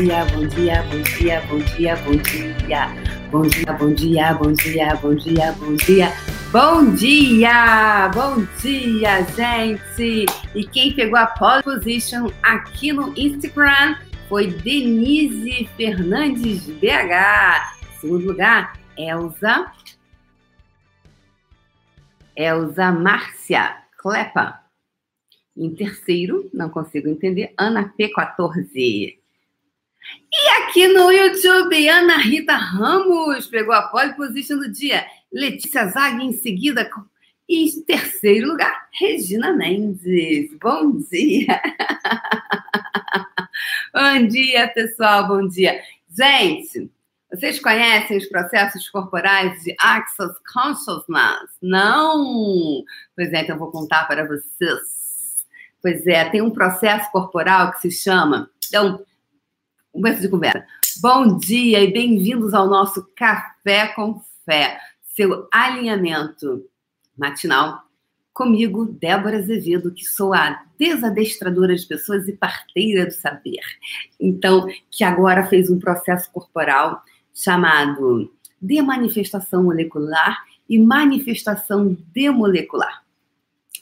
dia, bom dia, bom dia, bom dia, bom dia. Bom dia, bom dia, bom dia, bom dia, bom dia. Bom dia! Bom dia, gente! E quem pegou a pole position aqui no Instagram foi Denise Fernandes BH. Segundo lugar, Elza. Elza Márcia Clepa. Em terceiro, não consigo entender, Ana P14. E aqui no YouTube, Ana Rita Ramos pegou a pole position do dia. Letícia Zag em seguida. E em terceiro lugar, Regina Mendes. Bom dia! bom dia, pessoal, bom dia. Gente, vocês conhecem os processos corporais de Access Consciousness? Não? Pois é, então vou contar para vocês. Pois é, tem um processo corporal que se chama. Então, começo de conversa. Bom dia e bem-vindos ao nosso Café com Fé, seu alinhamento matinal. Comigo, Débora Azevedo, que sou a desadestradora de pessoas e parteira do saber. Então, que agora fez um processo corporal chamado de manifestação molecular e manifestação demolecular.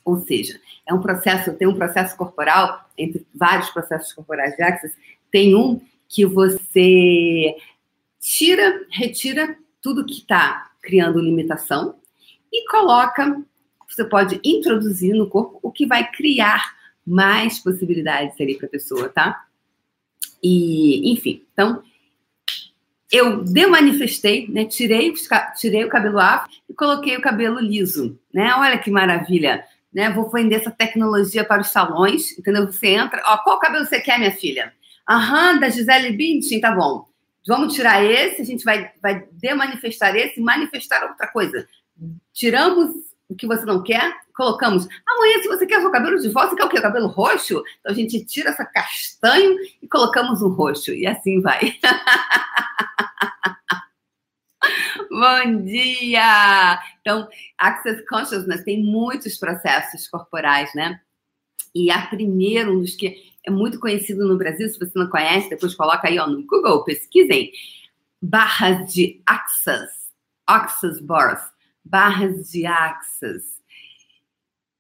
Ou seja, é um processo, tem um processo corporal, entre vários processos corporais de Access, tem um que você tira, retira tudo que está criando limitação e coloca, você pode introduzir no corpo o que vai criar mais possibilidades ali para a pessoa, tá? E, enfim, então, eu demanifestei, né? Tirei, tirei o cabelo afro e coloquei o cabelo liso, né? Olha que maravilha! né? Vou vender essa tecnologia para os salões, entendeu? Você entra, ó, qual cabelo você quer, minha filha? Aham, da Gisele Bündchen, tá bom. Vamos tirar esse, a gente vai, vai demanifestar esse e manifestar outra coisa. Tiramos o que você não quer, colocamos. Amanhã, se você quer o seu cabelo de volta, você quer o quê? O cabelo roxo? Então a gente tira essa castanho e colocamos um roxo. E assim vai. Bom dia! Então, Access Consciousness tem muitos processos corporais, né? E a primeiro, um dos que é muito conhecido no Brasil, se você não conhece, depois coloca aí ó, no Google, pesquisem. Barras de Access, Access Bars, barras de Access.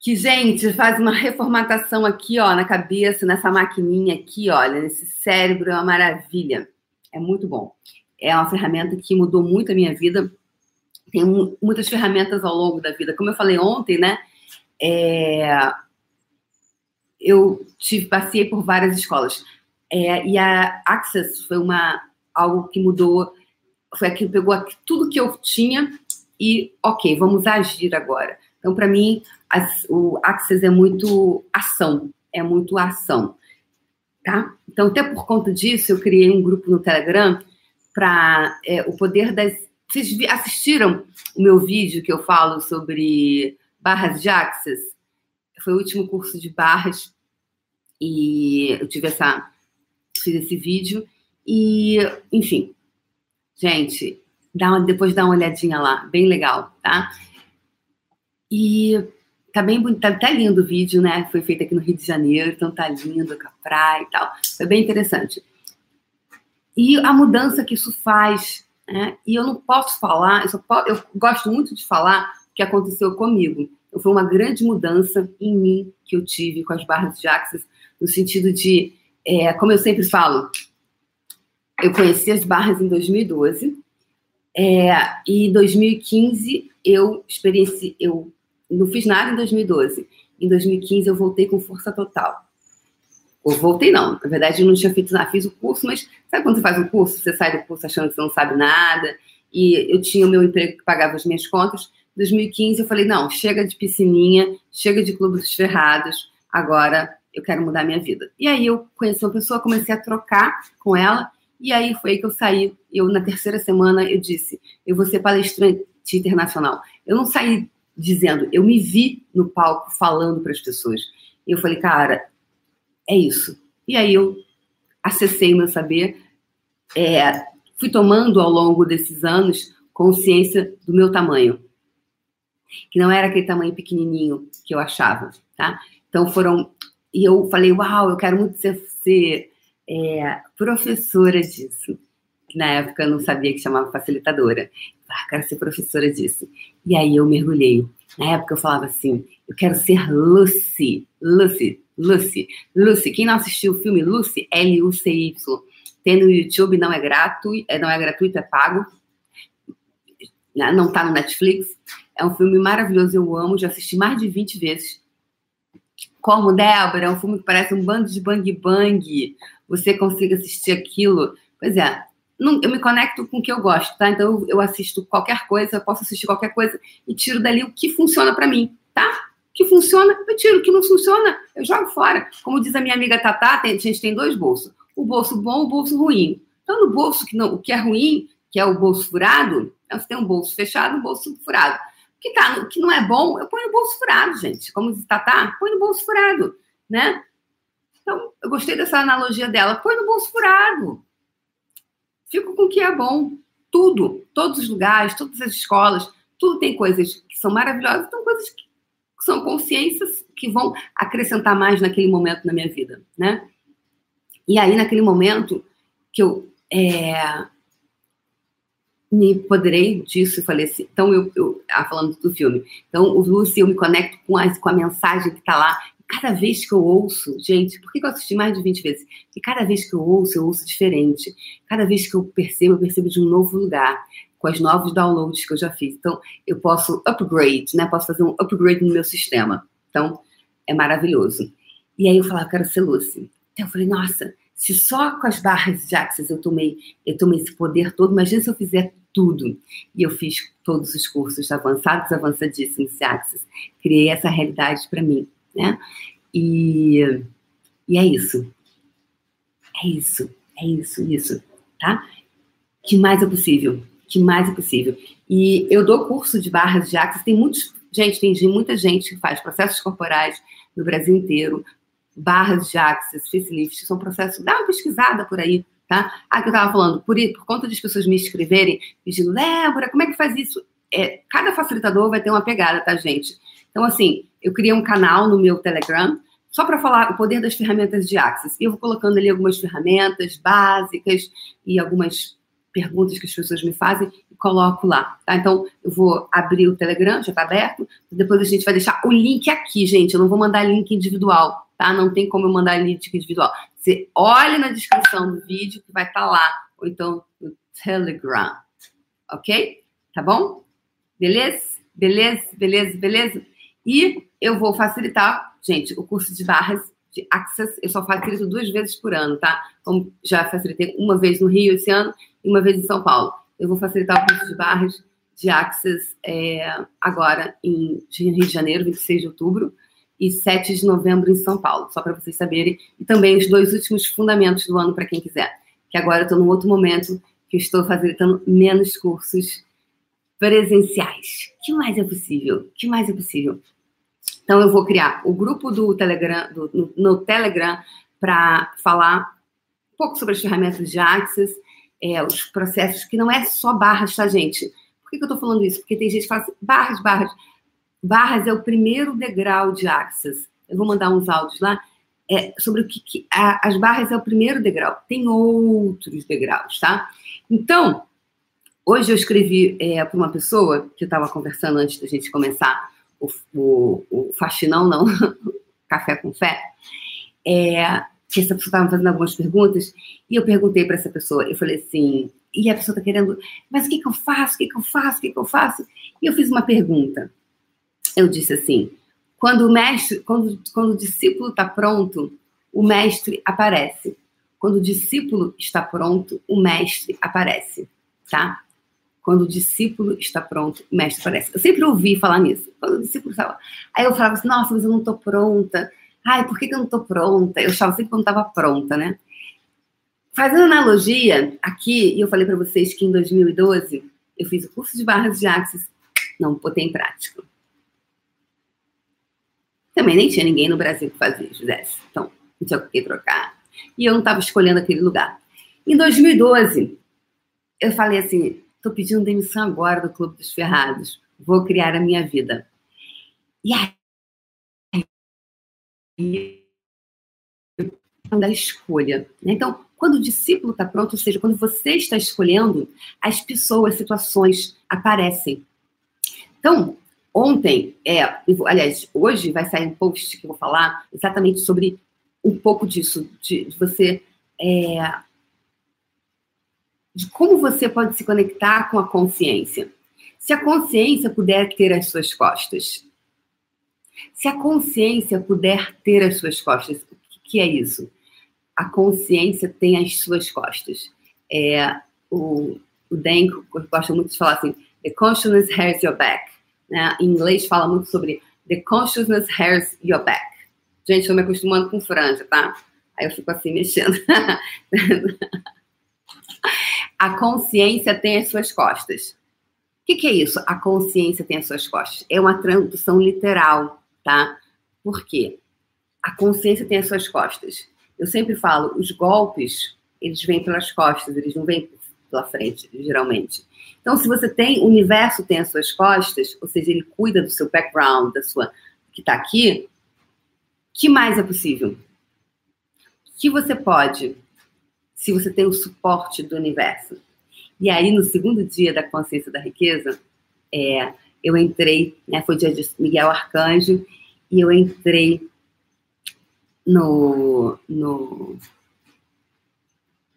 Que, gente, faz uma reformatação aqui, ó, na cabeça, nessa maquininha aqui, olha, nesse cérebro, é uma maravilha. É muito bom é uma ferramenta que mudou muito a minha vida. Tem muitas ferramentas ao longo da vida. Como eu falei ontem, né? É, eu tive, passei por várias escolas. É, e a Access foi uma, algo que mudou, foi aquilo que pegou tudo que eu tinha e, ok, vamos agir agora. Então, para mim, as, o Access é muito ação, é muito ação, tá? Então, até por conta disso, eu criei um grupo no Telegram para é, o poder das. Vocês assistiram o meu vídeo que eu falo sobre barras de Axis? Foi o último curso de barras e eu tive essa. Fiz esse vídeo e, enfim, gente, dá uma, depois dá uma olhadinha lá, bem legal, tá? E tá bem tá, tá lindo o vídeo, né? Foi feito aqui no Rio de Janeiro, então tá lindo com a praia e tal. Foi bem interessante e a mudança que isso faz. Né? E eu não posso falar, eu, posso, eu, gosto muito de falar o que aconteceu comigo. Foi uma grande mudança em mim que eu tive com as barras de Axis, no sentido de, é, como eu sempre falo, eu conheci as barras em 2012, é, e em 2015 eu experienciei, eu não fiz nada em 2012. Em 2015 eu voltei com força total. Ou voltei não, na verdade eu não tinha feito nada, fiz o curso, mas sabe quando você faz um curso, você sai do curso achando que você não sabe nada, e eu tinha o meu emprego que pagava as minhas contas, 2015 eu falei, não, chega de piscininha, chega de clube dos ferrados, agora eu quero mudar minha vida. E aí eu conheci uma pessoa, comecei a trocar com ela, e aí foi aí que eu saí, eu na terceira semana eu disse, eu vou ser palestrante internacional. Eu não saí dizendo, eu me vi no palco falando para as pessoas. E eu falei, cara, é isso. E aí eu acessei meu saber, é, fui tomando ao longo desses anos consciência do meu tamanho, que não era aquele tamanho pequenininho que eu achava, tá? Então foram e eu falei, uau, eu quero muito ser, ser é, professora disso. Na época eu não sabia que chamava facilitadora. Ah, quero ser professora disso. E aí eu mergulhei. Na época eu falava assim, eu quero ser Lucy, Lucy, Lucy, Lucy. Quem não assistiu o filme Lucy, L-U-C-Y, tem no YouTube, não é gratuito, não é gratuito, é pago. Né, não tá no Netflix. É um filme maravilhoso, eu amo, já assisti mais de 20 vezes. Como Débora, é um filme que parece um bando de bang bang. Você consiga assistir aquilo. Pois é, não, eu me conecto com o que eu gosto, tá? Então eu, assisto qualquer coisa, eu posso assistir qualquer coisa e tiro dali o que funciona para mim, tá? O que funciona, eu tiro. O que não funciona, eu jogo fora. Como diz a minha amiga Tatá, tem, a gente tem dois bolsos. O bolso bom e o bolso ruim. Então, no bolso que não, o que é ruim, que é o bolso furado, você tem um bolso fechado e um bolso furado. Que, tá, que não é bom, eu ponho no bolso furado, gente. Como diz Tatá, põe no bolso furado, né? Então, eu gostei dessa analogia dela. Põe no bolso furado. Fico com o que é bom. Tudo, todos os lugares, todas as escolas, tudo tem coisas que são maravilhosas, tem coisas que são consciências que vão acrescentar mais naquele momento na minha vida, né? E aí, naquele momento que eu é, me empoderei disso e falei assim, então eu, eu ah, falando do filme, então o Lucy, eu me conecto com a, com a mensagem que está lá, cada vez que eu ouço, gente, por que eu assisti mais de 20 vezes? Porque cada vez que eu ouço, eu ouço diferente. Cada vez que eu percebo, eu percebo de um novo lugar, com os novos downloads que eu já fiz. Então, eu posso upgrade, né? Posso fazer um upgrade no meu sistema. Então, é maravilhoso. E aí eu falava, quero ser Lucy. Então eu falei, nossa, se só com as barras de Axis eu tomei, eu tomei esse poder todo, imagina se eu fizer tudo. E eu fiz todos os cursos avançados, avançadíssimos de Axis. Criei essa realidade para mim né? E, e é isso. É isso, é isso, isso, tá? Que mais é possível? Que mais é possível? E eu dou curso de barras de axis, tem muitos, gente, tem muita gente que faz processos corporais no Brasil inteiro, barras de axis, facelift, são processos, dá uma pesquisada por aí, tá? Ah, que eu tava falando, por, por conta das pessoas me escreverem, pedindo, Débora, como é que faz isso? É, cada facilitador vai ter uma pegada, tá, gente? Então, assim, eu criei um canal no meu Telegram só para falar o poder das ferramentas de Axis. E eu vou colocando ali algumas ferramentas básicas e algumas perguntas que as pessoas me fazem e coloco lá, tá? Então, eu vou abrir o Telegram, já está aberto. Depois a gente vai deixar o link aqui, gente. Eu não vou mandar link individual, tá? Não tem como eu mandar link individual. Você olha na descrição do vídeo que vai estar tá lá, ou então no Telegram, ok? Tá bom? Beleza? Beleza? Beleza? Beleza? E eu vou facilitar, gente, o curso de barras de Access, eu só facilito duas vezes por ano, tá? Como já facilitei uma vez no Rio esse ano e uma vez em São Paulo. Eu vou facilitar o curso de barras de Access é, agora em Rio de Janeiro, 26 de outubro, e 7 de novembro em São Paulo, só para vocês saberem. E também os dois últimos fundamentos do ano para quem quiser. Que agora eu estou num outro momento que estou facilitando menos cursos presenciais. O que mais é possível? O que mais é possível? Então, eu vou criar o grupo do Telegram, do, no, no, Telegram, para falar um pouco sobre as ferramentas de Access, é, os processos, que não é só barras, tá, gente? Por que, que eu estou falando isso? Porque tem gente que fala assim, barras, barras. Barras é o primeiro degrau de Access. Eu vou mandar uns áudios lá. É, sobre o que, que a, as barras é o primeiro degrau. Tem outros degraus, tá? Então, hoje eu escrevi é, para uma pessoa que eu estava conversando antes da gente começar o, o, o faxinão, não, café com fé, é, que essa pessoa estava fazendo algumas perguntas, e eu perguntei para essa pessoa, eu falei assim, e a pessoa está querendo, mas o que, que eu faço, o que, que eu faço, o que, que eu faço? E eu fiz uma pergunta. Eu disse assim, quando o mestre, quando, quando o discípulo está pronto, o mestre aparece. Quando o discípulo está pronto, o mestre aparece, tá? Quando o discípulo está pronto, o mestre aparece. Eu sempre ouvi falar nisso. Quando o discípulo estava. Aí eu falava assim: nossa, mas eu não estou pronta. Ai, por que, que eu não estou pronta? Eu achava sempre quando estava pronta, né? Fazendo analogia, aqui, e eu falei para vocês que em 2012 eu fiz o curso de barras de Axis, não botei em prática. Também nem tinha ninguém no Brasil que fazia, fizesse. Então, não tinha o que trocar. E eu não estava escolhendo aquele lugar. Em 2012, eu falei assim: Estou pedindo demissão agora do Clube dos Ferrados. Vou criar a minha vida. E aí, da escolha. Né? Então, quando o discípulo está pronto, ou seja, quando você está escolhendo, as pessoas, situações aparecem. Então, ontem, é, aliás, hoje vai sair um post que eu vou falar exatamente sobre um pouco disso, de, de você. É, de como você pode se conectar com a consciência. Se a consciência puder ter as suas costas. Se a consciência puder ter as suas costas, o que, é isso? a consciência tem as suas costas. É, o, o Dan gosta muito de falar assim, the consciousness has your back. Né? Em inglês fala muito sobre the consciousness has your back. Gente, eu me acostumando com franja, tá? Aí eu fico assim mexendo. a consciência tem as suas costas. O que, que, é isso? A consciência tem as suas costas. É uma tradução literal, tá? Por quê? A consciência tem as suas costas. Eu sempre falo, os golpes, eles vêm pelas costas, eles não vêm pela frente, geralmente. Então, se você tem, o universo tem as suas costas, ou seja, ele cuida do seu background, da sua que está aqui, que mais é possível? Que você pode, se você tem o suporte do universo. E aí, no segundo dia da consciência da riqueza, é, eu entrei, né, foi dia de Miguel Arcanjo, e eu entrei no, no,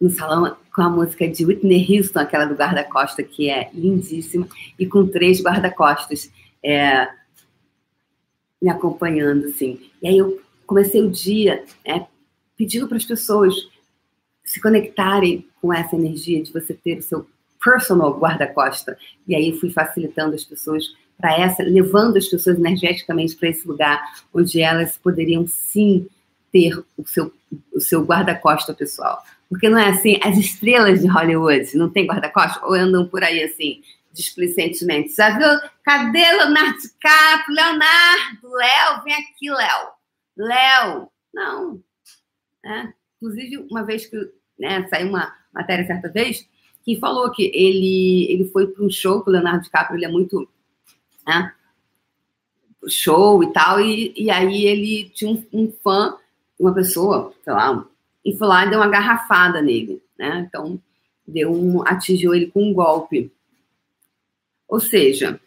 no salão com a música de Whitney Houston, aquela do guarda-costa, que é lindíssima, e com três guarda-costas é, me acompanhando, assim. E aí eu comecei o dia é, pedindo para as pessoas se conectarem com essa energia de você ter o seu personal guarda-costa. E aí fui facilitando as pessoas para essa, levando as pessoas energeticamente para esse lugar onde elas poderiam sim ter o seu, o seu guarda-costa pessoal. Porque não é assim, as estrelas de Hollywood não tem guarda-costa ou andam por aí assim, displicentemente. Já viu? Cadê Leonardo DiCaprio? Leonardo, Léo, vem aqui, Léo. Léo, não. É. Inclusive, uma vez que né, saiu uma matéria certa vez, que falou que ele, ele foi para um show com o Leonardo DiCaprio, ele é muito né, show e tal, e, e aí ele tinha um, um fã uma pessoa, sei lá, e foi lá e deu uma garrafada nele, né? Então, deu um, atingiu ele com um golpe. Ou seja,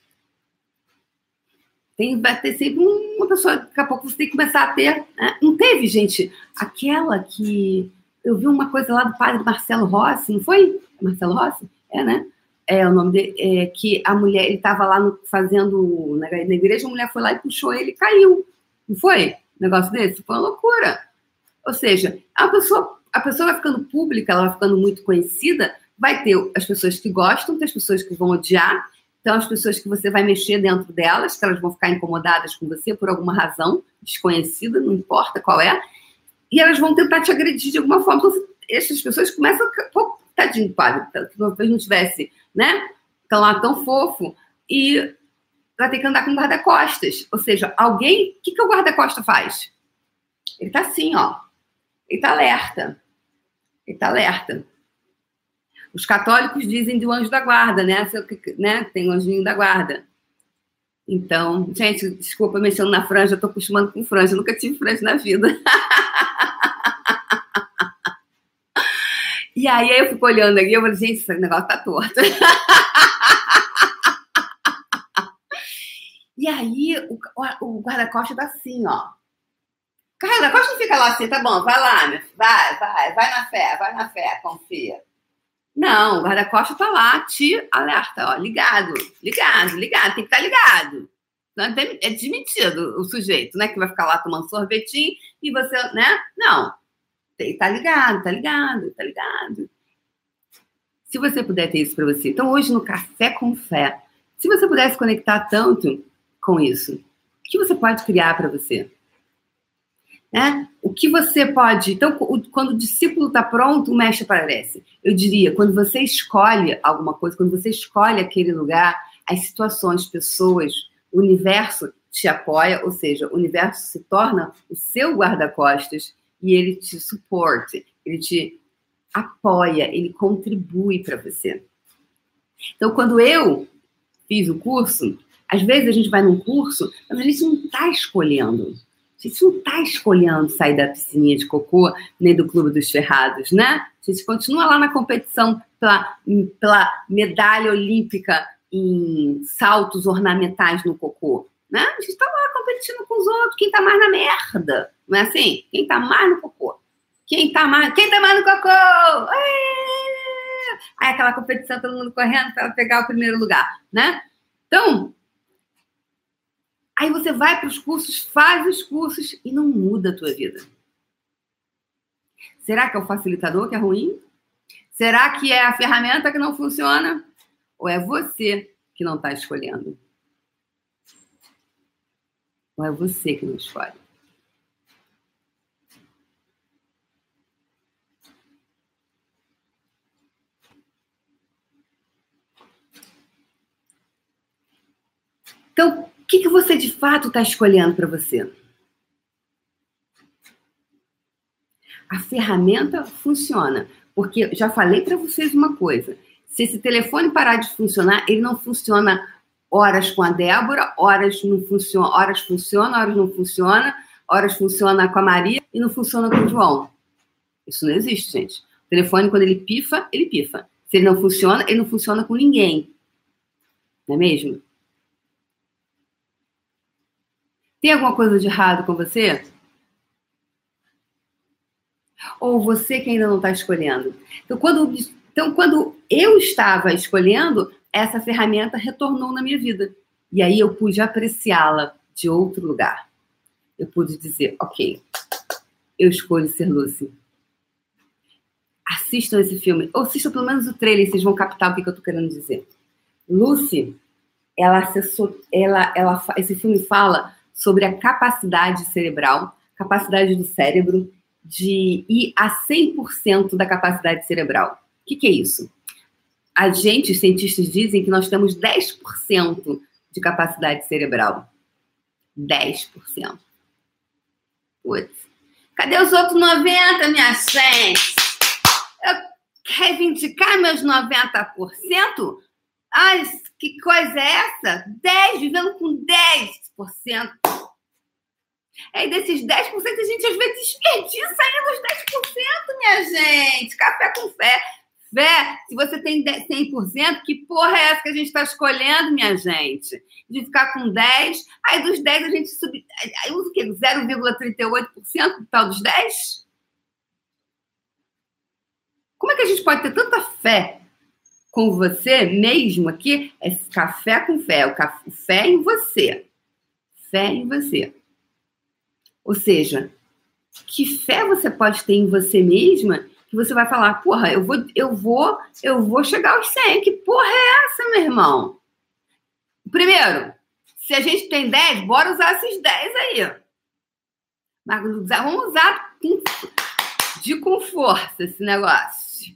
tem, vai ter sempre uma pessoa, daqui a pouco você tem que começar a ter. Né? Não teve, gente, aquela que. Eu vi uma coisa lá do padre Marcelo Rossi, não foi? Marcelo Rossi? É, né? É o nome dele, é, que a mulher, ele estava lá no, fazendo na, na igreja, a mulher foi lá e puxou ele e caiu. Não foi? Negócio desse? Foi uma loucura. Ou seja, a pessoa, a pessoa vai ficando pública, ela vai ficando muito conhecida, vai ter as pessoas que gostam, tem as pessoas que vão odiar, então as pessoas que você vai mexer dentro delas, que elas vão ficar incomodadas com você por alguma razão desconhecida, não importa qual é, e elas vão tentar te agredir de alguma forma. Então, essas pessoas começam a. Pô, tadinho, padre, que talvez não tivesse, né? Tão lá tão fofo. E vai ter que andar com guarda-costas. Ou seja, alguém. O que, que o guarda-costa faz? Ele tá assim, ó. Ele tá alerta. Ele tá alerta. Os católicos dizem do anjo da guarda, né? né? Tem o anjinho da guarda. Então, gente, desculpa mexendo na franja, eu tô acostumando com franja, eu nunca tive franja na vida. e aí eu fico olhando aqui, eu falei, gente, esse negócio tá torto. E aí o, o guarda-costas tá assim, ó. Guarda-costas não fica lá assim, tá bom, vai lá, vai, vai, vai na fé, vai na fé, confia. Não, o guarda-costas tá lá, te alerta, ó, ligado, ligado, ligado, tem que estar tá ligado. É desmentido o sujeito, né? Que vai ficar lá tomando sorvetinho e você, né? Não. Tá ligado, tá ligado, tá ligado. Se você puder ter isso para você. Então, hoje no Café com Fé, se você pudesse conectar tanto com isso? O que você pode criar para você? Né? O que você pode. Então, quando o discípulo está pronto, o mestre aparece. Eu diria, quando você escolhe alguma coisa, quando você escolhe aquele lugar, as situações, pessoas, o universo te apoia, ou seja, o universo se torna o seu guarda-costas e ele te suporte, ele te apoia, ele contribui para você. Então, quando eu fiz o curso, às vezes a gente vai num curso, mas a gente não está escolhendo. A gente não está escolhendo sair da piscininha de cocô, nem do clube dos ferrados, né? A gente continua lá na competição pela, pela medalha olímpica em saltos ornamentais no cocô, né? A gente está lá competindo com os outros, quem está mais na merda, não é assim? Quem está mais no cocô? Quem está mais, quem tá mais no cocô? Aí aquela competição, todo mundo correndo para pegar o primeiro lugar, né? Então, aí você vai para os cursos, faz os cursos e não muda a tua vida. Será que é o facilitador que é ruim? Será que é a ferramenta que não funciona? Ou é você que não está escolhendo? Ou é você que não escolhe? Então, o que, que você de fato está escolhendo para você? A ferramenta funciona, porque já falei para vocês uma coisa: se esse telefone parar de funcionar, ele não funciona horas com a Débora, horas não funciona, horas funciona, horas não funciona, horas funciona com a Maria e não funciona com o João. Isso não existe, gente. O telefone, quando ele pifa, ele pifa. Se ele não funciona, ele não funciona com ninguém. Não é mesmo? Tem alguma coisa de errado com você? Ou você que ainda não está escolhendo? Então quando, então, quando eu estava escolhendo, essa ferramenta retornou na minha vida. E aí eu pude apreciá-la de outro lugar. Eu pude dizer, ok, eu escolho ser Lucy. Assistam esse filme, ou assistam pelo menos o trailer, vocês vão captar o que, eu estou querendo dizer. Lucy, ela, acessou, ela, ela, esse filme fala sobre a capacidade cerebral, capacidade do cérebro de ir a 100% da capacidade cerebral. O que, que é isso? A gente, os cientistas dizem que nós temos 10% de capacidade cerebral. 10%. Putz. Cadê os outros 90, minha gente? Eu reivindicar meus 90%? Ai, que coisa é essa? 10, vivendo com 10%. Aí desses 10%, a gente às vezes desperdiça ainda os 10%, minha gente. Café com fé. Fé, se você tem 100%, que porra é essa que a gente está escolhendo, minha gente? De ficar com 10, aí dos 10 a gente subir. Aí usa o quê? 0,38% do tal dos 10? Como é que a gente pode ter tanta fé com você mesmo aqui é café com fé, o café, fé em você. Fé em você. Ou seja, que fé você pode ter em você mesma que você vai falar, porra, eu vou, eu vou, eu vou chegar aos 100. Que porra é essa, meu irmão? Primeiro, se a gente tem 10, bora usar esses 10 aí. Mas vamos usar de com força esse negócio.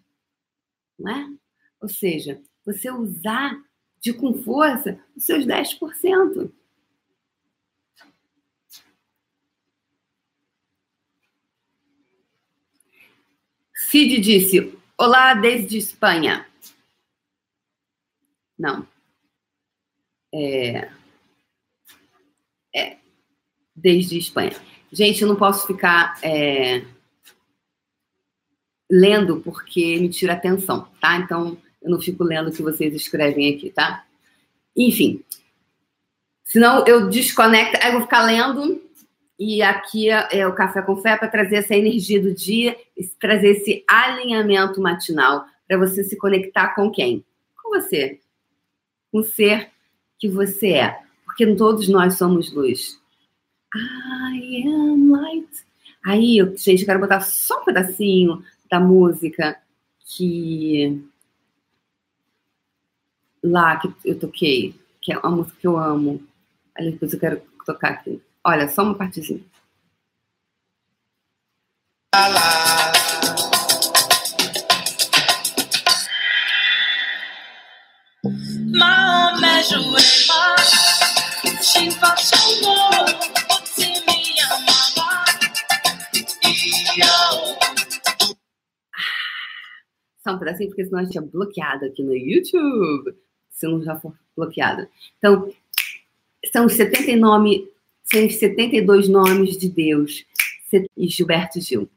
Não é? Ou seja, você usar de com força os seus 10%. Cid disse: Olá, desde Espanha. Não. É, é, desde Espanha. Gente, eu não posso ficar é, lendo porque me tira atenção, tá? Então, eu não fico lendo o que vocês escrevem aqui, tá? Enfim. Senão eu desconecto, aí eu vou ficar lendo e aqui é, é o Café com Fé para trazer essa energia do dia, trazer esse alinhamento matinal para você se conectar com quem? Com você. Com o ser que você é. Porque todos nós somos luz. I am light. Aí, gente, eu quero botar só um pedacinho da música que lá que eu toquei, que é uma música que eu amo. Aí depois eu quero tocar aqui. Olha, só uma partezinha. Só um pedacinho, porque senão a gente é bloqueado aqui no YouTube. Se não já for bloqueado. Então, são 79, São os 72 nomes de Deus. E Gilberto Gil.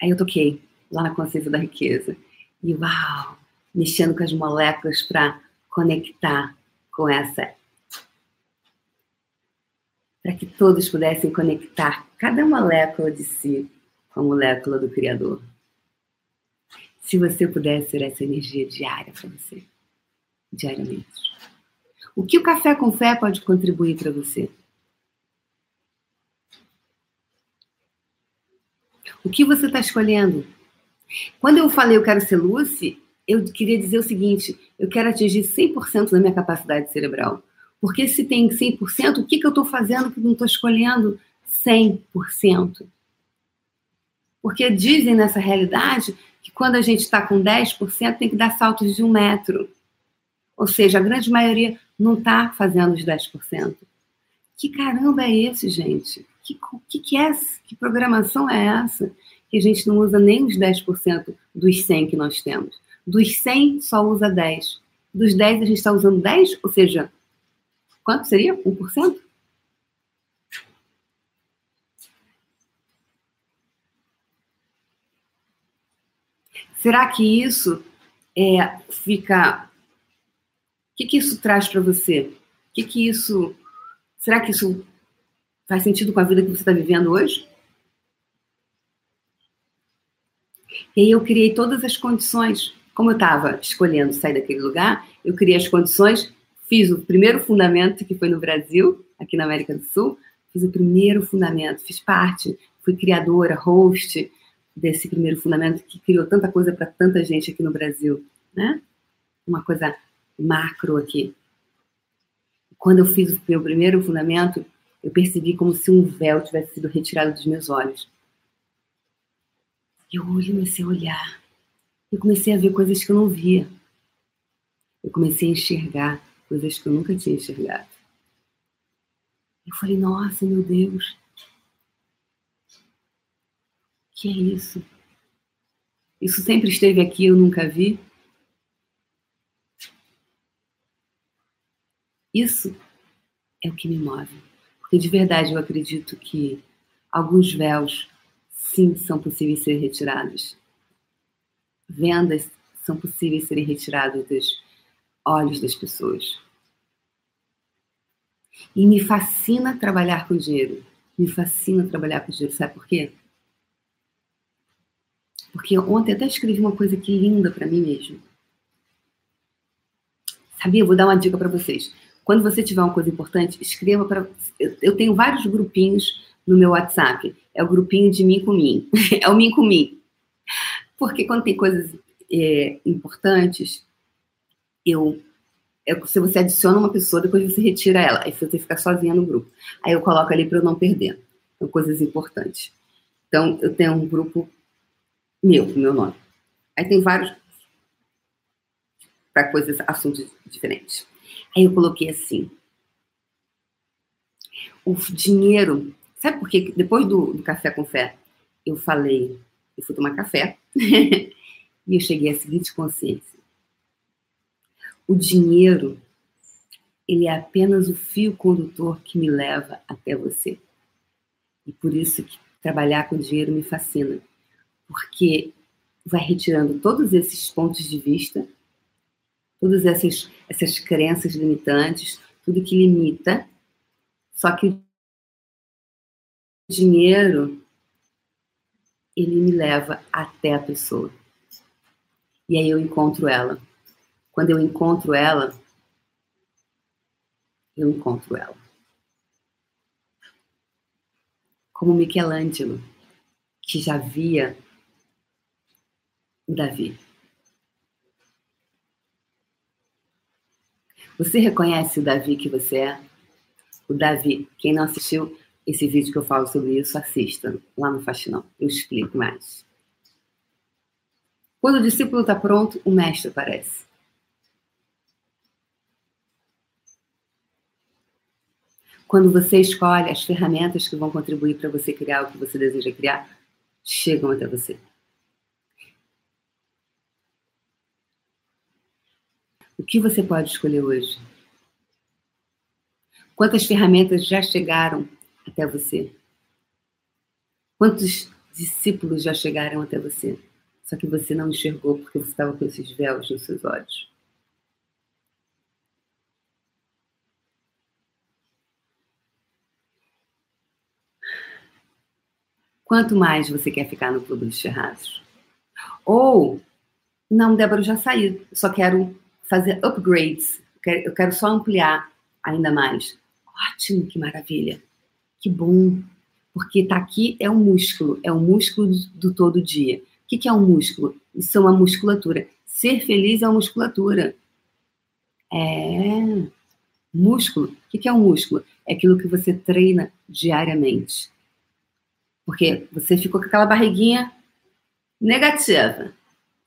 Aí eu toquei lá na consciência da riqueza. E uau! Mexendo com as moléculas para conectar com essa. Para que todos pudessem conectar cada molécula de si com a molécula do Criador. Se você pudesse ser essa energia diária para você, diariamente. O que o café com fé pode contribuir para você? O que você está escolhendo? Quando eu falei eu quero ser Lucy, eu queria dizer o seguinte: eu quero atingir 100% da minha capacidade cerebral. Porque se tem 100%, o que, que eu estou fazendo que não estou escolhendo 100%? Porque dizem nessa realidade que quando a gente está com 10%, tem que dar saltos de um metro. Ou seja, a grande maioria não está fazendo os 10%. Que caramba é esse, gente? Que, que, que, é, que programação é essa? Que a gente não usa nem os 10% dos 100 que nós temos. Dos 100, só usa 10. Dos 10, a gente está usando 10, ou seja, quanto seria? 1%? Será que isso é, fica. Que, que isso traz para você? Que, que isso. Será que isso faz sentido com a vida que você está vivendo hoje? E aí eu criei todas as condições como eu estava escolhendo sair daquele lugar, eu criei as condições, fiz o primeiro fundamento, que foi no Brasil, aqui na América do Sul, fiz o primeiro fundamento, fiz parte, fui criadora, host desse primeiro fundamento que criou tanta coisa para tanta gente aqui no Brasil, né? Uma coisa macro aqui. Quando eu fiz o meu primeiro fundamento, eu percebi como se um véu tivesse sido retirado dos meus olhos. Eu comecei a olhar eu comecei a ver coisas que eu não via. Eu comecei a enxergar coisas que eu nunca tinha enxergado. Eu falei, nossa, meu Deus, que é isso? Isso sempre esteve aqui, eu nunca vi. Isso é o que me move. Porque de verdade eu acredito que alguns véus, sim, são possíveis ser retirados vendas são possíveis serem retiradas dos olhos das pessoas. E me fascina trabalhar com dinheiro. Me fascina trabalhar com dinheiro. Sabe por quê? Porque ontem até escrevi uma coisa que linda para mim mesmo. Sabia? Vou dar uma dica para vocês. Quando você tiver uma coisa importante, escreva para. Eu tenho vários grupinhos no meu WhatsApp. É o grupinho de mim com mim. É o mim com mim. Porque quando tem coisas é, importantes, eu, eu, se você adiciona uma pessoa, depois você retira ela, aí você fica sozinha no grupo. Aí eu coloco ali para eu não perder. Então, coisas importantes. Então, eu tenho um grupo meu, com meu nome. Aí tem vários para coisas, assuntos diferentes. Aí eu coloquei assim. O dinheiro. Sabe por quê? Depois do, do café com fé, eu falei eu fui tomar café e eu cheguei à seguinte consciência: o dinheiro ele é apenas o fio condutor que me leva até você. E por isso que trabalhar com dinheiro me fascina, porque vai retirando todos esses pontos de vista, todas essas, essas crenças limitantes, tudo que limita. Só que o dinheiro ele me leva até a pessoa. E aí eu encontro ela. Quando eu encontro ela, eu encontro ela. Como Michelangelo, que já via o Davi. Você reconhece o Davi que você é? O Davi, quem não assistiu, esse vídeo que eu falo sobre isso, assista lá no Faxinão. Eu explico mais. Quando o discípulo está pronto, o mestre aparece. Quando você escolhe as ferramentas que vão contribuir para você criar o que você deseja criar, chegam até você. Que você pode escolher hoje? Quantas ferramentas já chegaram até você? Quantos discípulos já chegaram até você? Só que você não enxergou porque você estava com esses véus nos seus olhos. Quanto mais você quer ficar no clube dos terraços? Ou, não, Débora, já saí, só quero fazer upgrades, eu quero só ampliar ainda mais. Ótimo, que maravilha, que bom, porque tá aqui é um músculo, é um músculo do todo dia. O que, que é um músculo? Isso é uma musculatura. Ser feliz é uma musculatura. É. Músculo. O que, que é um músculo? É aquilo que você treina diariamente. Porque você ficou com aquela barriguinha negativa,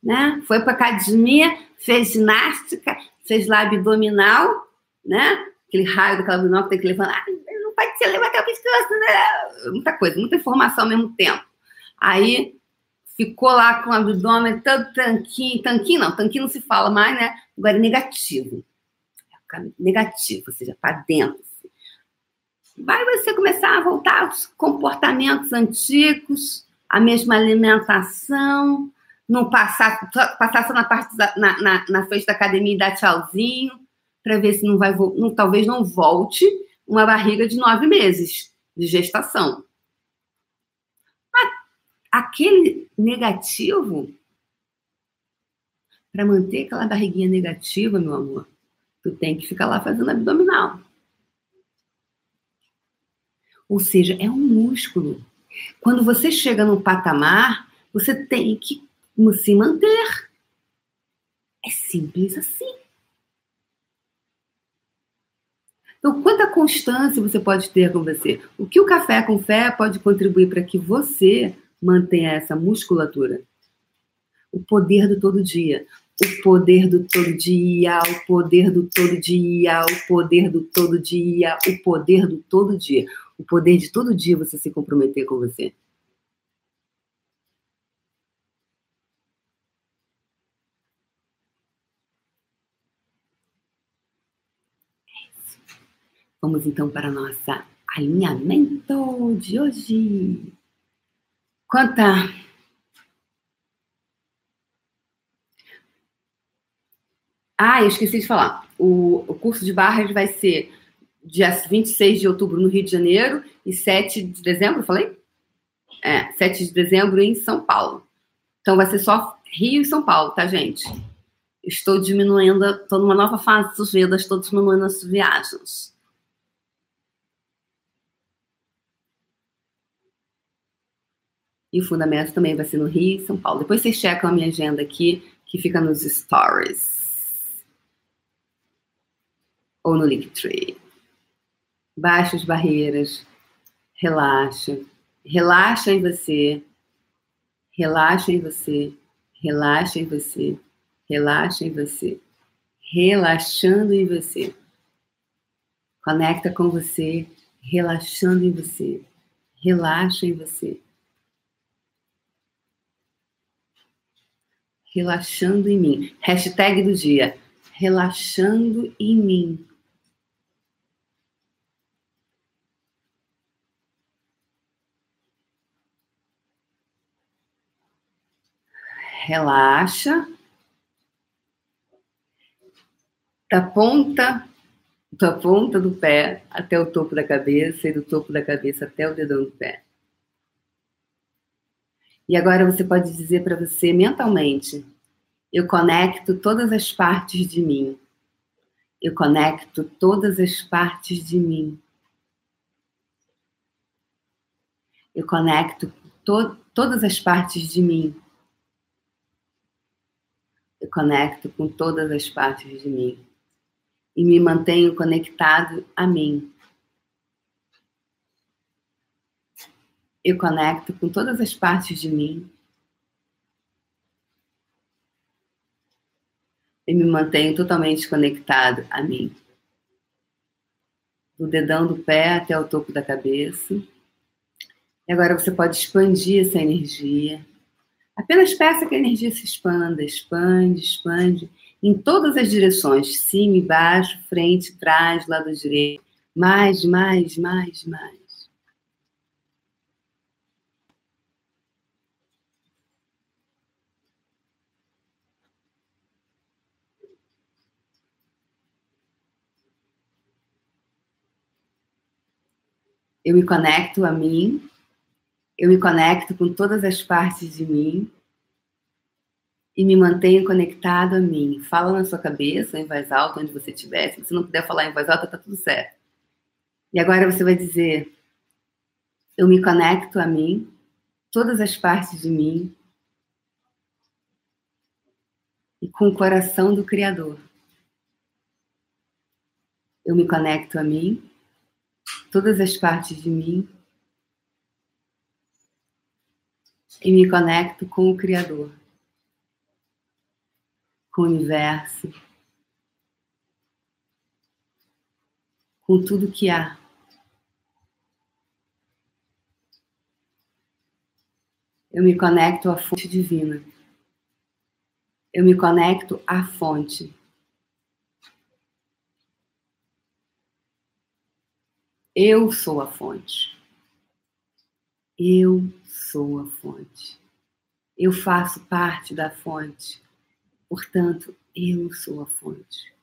né? Foi para academia, fez ginástica, fez lá abdominal, né? Aquele raio daquela abdominal que tem que levantar. Ah, não pode ser levantar o pescoço, né? Muita coisa, muita informação ao mesmo tempo. Aí ficou lá com o abdômen todo tanquinho, tanquinho não, tanquinho não se fala mais, né? Agora é negativo. Negativo, ou seja, para dentro vai você começar a voltar aos comportamentos antigos, a mesma alimentação, não passar, passar só na parte da, na, na, na, frente da academia e dar tchauzinho, para ver se não vai, não, talvez não volte uma barriga de nove meses de gestação. Mas aquele negativo, para manter aquela barriguinha negativa, meu amor, tu tem que ficar lá fazendo abdominal. Ou seja, é um músculo. Quando você chega no patamar, você tem que se manter. É simples assim. Então, quanta constância você pode ter com você? O que o café com fé pode contribuir para que você mantenha essa musculatura? O poder do todo dia. O poder do todo dia, o poder do todo dia, o poder do todo dia, o poder do todo dia o poder de todo dia você se comprometer com você. Vamos então para nossa alinhamento de hoje. Quanta Ah, eu esqueci de falar. O, o curso de barras vai ser dia 26 de outubro no Rio de Janeiro e 7 de dezembro, falei? É, 7 de dezembro em São Paulo. Então vai ser só Rio e São Paulo, tá, gente? Estou diminuindo, estou numa nova fase dos Vedas, estou diminuindo as viagens. E o Fundamento também vai ser no Rio e São Paulo. Depois vocês checam a minha agenda aqui, que fica nos stories. Ou no Linktree. Baixa as barreiras, relaxa, relaxa em você, relaxa em você, relaxa em você, relaxa em você, relaxando em você. Conecta com você, relaxando em você, relaxa em você. Relaxando em mim. Hashtag do dia. Relaxando em mim. relaxa. Da ponta, da ponta do pé até o topo da cabeça e do topo da cabeça até o dedão do pé. E agora você pode dizer para você mentalmente: eu conecto todas as partes de mim. Eu conecto todas as partes de mim. Eu conecto to todas as partes de mim eu conecto com todas as partes de mim e me mantenho conectado a mim. Eu conecto com todas as partes de mim e me mantenho totalmente conectado a mim. Do dedão do pé até o topo da cabeça. E agora você pode expandir essa energia Apenas peça que a energia se expanda, expande, expande, em todas as direções, cima baixo, frente, trás, lado direito, Mais, mais, mais, mais. Eu me conecto a mim, eu me conecto com todas as partes de mim e me mantenho conectado a mim. Fala na sua cabeça, em voz alta, onde você estiver. Se você não puder falar em voz alta, tá tudo certo. E agora você vai dizer: Eu me conecto a mim, todas as partes de mim, e com o coração do Criador. Eu me conecto a mim, todas as partes de mim e me conecto com o Criador, com o universo, com tudo que há. Eu me conecto à fonte divina. Eu me conecto à fonte. Eu sou a fonte. Eu sou a fonte. Eu faço parte da fonte. Portanto, eu sou a fonte.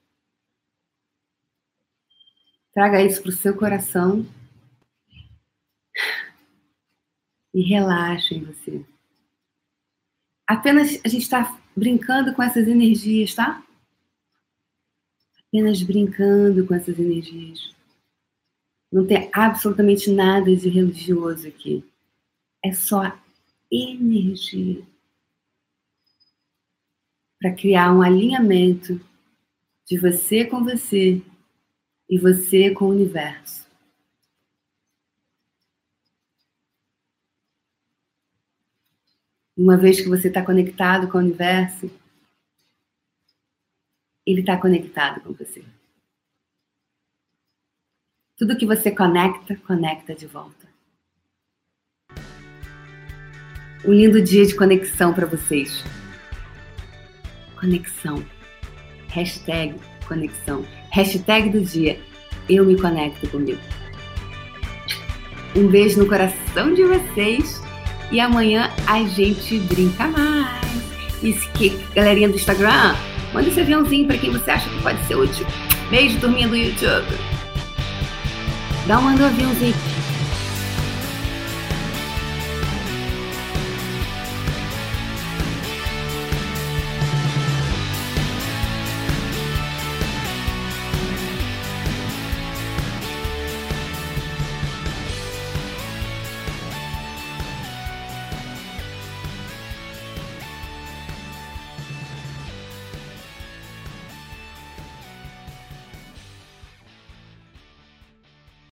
Traga isso para o seu coração e relaxe em você. Apenas a gente está brincando com essas energias, tá? Apenas brincando com essas energias. Não tem absolutamente nada de religioso aqui. É só energia para criar um alinhamento de você com você e você com o universo. Uma vez que você está conectado com o universo, ele está conectado com você. Tudo que você conecta, conecta de volta. Um lindo dia de conexão para vocês. Conexão. Hashtag conexão. Hashtag do dia. Eu me conecto comigo. Um beijo no coração de vocês. E amanhã a gente brinca mais. E que, galerinha do Instagram, manda esse aviãozinho para quem você acha que pode ser útil. Beijo, turminha do YouTube. Dá uma novinha,